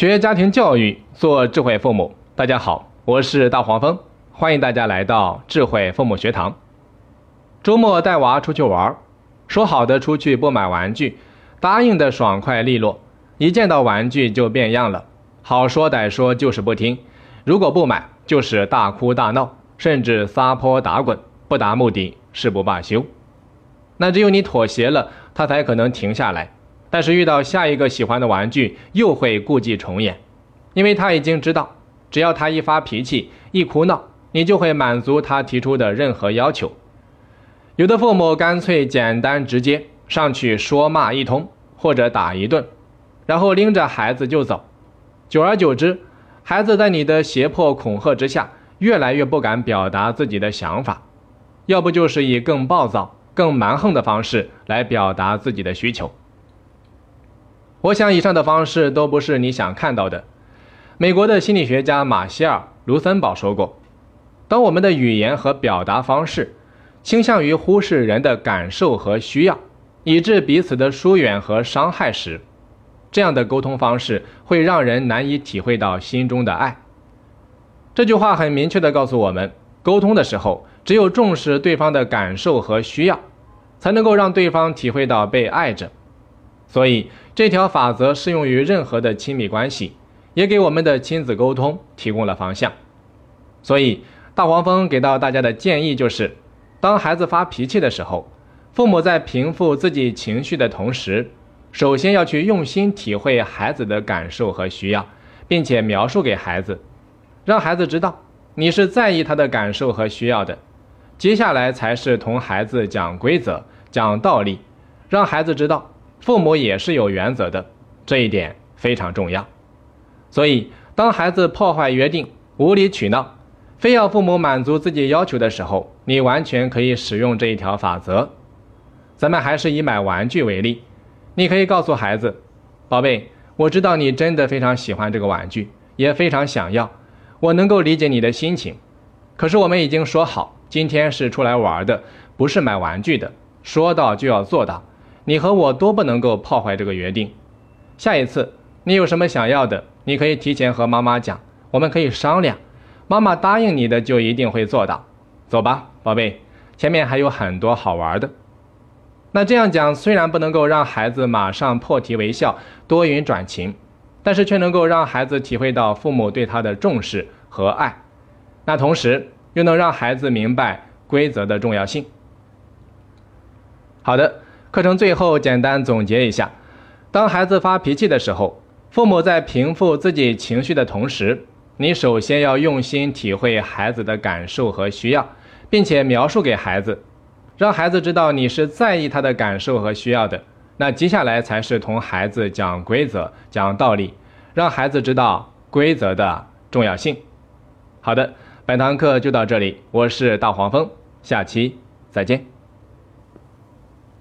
学家庭教育，做智慧父母。大家好，我是大黄蜂，欢迎大家来到智慧父母学堂。周末带娃出去玩，说好的出去不买玩具，答应的爽快利落，一见到玩具就变样了，好说歹说就是不听，如果不买就是大哭大闹，甚至撒泼打滚，不达目的誓不罢休。那只有你妥协了，他才可能停下来。但是遇到下一个喜欢的玩具，又会故伎重演，因为他已经知道，只要他一发脾气、一哭闹，你就会满足他提出的任何要求。有的父母干脆简单直接上去说骂一通，或者打一顿，然后拎着孩子就走。久而久之，孩子在你的胁迫恐吓之下，越来越不敢表达自己的想法，要不就是以更暴躁、更蛮横的方式来表达自己的需求。我想，以上的方式都不是你想看到的。美国的心理学家马歇尔·卢森堡说过：“当我们的语言和表达方式倾向于忽视人的感受和需要，以致彼此的疏远和伤害时，这样的沟通方式会让人难以体会到心中的爱。”这句话很明确地告诉我们，沟通的时候，只有重视对方的感受和需要，才能够让对方体会到被爱着。所以，这条法则适用于任何的亲密关系，也给我们的亲子沟通提供了方向。所以，大黄蜂给到大家的建议就是：当孩子发脾气的时候，父母在平复自己情绪的同时，首先要去用心体会孩子的感受和需要，并且描述给孩子，让孩子知道你是在意他的感受和需要的。接下来才是同孩子讲规则、讲道理，让孩子知道。父母也是有原则的，这一点非常重要。所以，当孩子破坏约定、无理取闹，非要父母满足自己要求的时候，你完全可以使用这一条法则。咱们还是以买玩具为例，你可以告诉孩子：“宝贝，我知道你真的非常喜欢这个玩具，也非常想要，我能够理解你的心情。可是我们已经说好，今天是出来玩的，不是买玩具的，说到就要做到。”你和我都不能够破坏这个约定。下一次你有什么想要的，你可以提前和妈妈讲，我们可以商量。妈妈答应你的就一定会做到。走吧，宝贝，前面还有很多好玩的。那这样讲虽然不能够让孩子马上破涕为笑、多云转晴，但是却能够让孩子体会到父母对他的重视和爱。那同时又能让孩子明白规则的重要性。好的。课程最后简单总结一下：当孩子发脾气的时候，父母在平复自己情绪的同时，你首先要用心体会孩子的感受和需要，并且描述给孩子，让孩子知道你是在意他的感受和需要的。那接下来才是同孩子讲规则、讲道理，让孩子知道规则的重要性。好的，本堂课就到这里，我是大黄蜂，下期再见。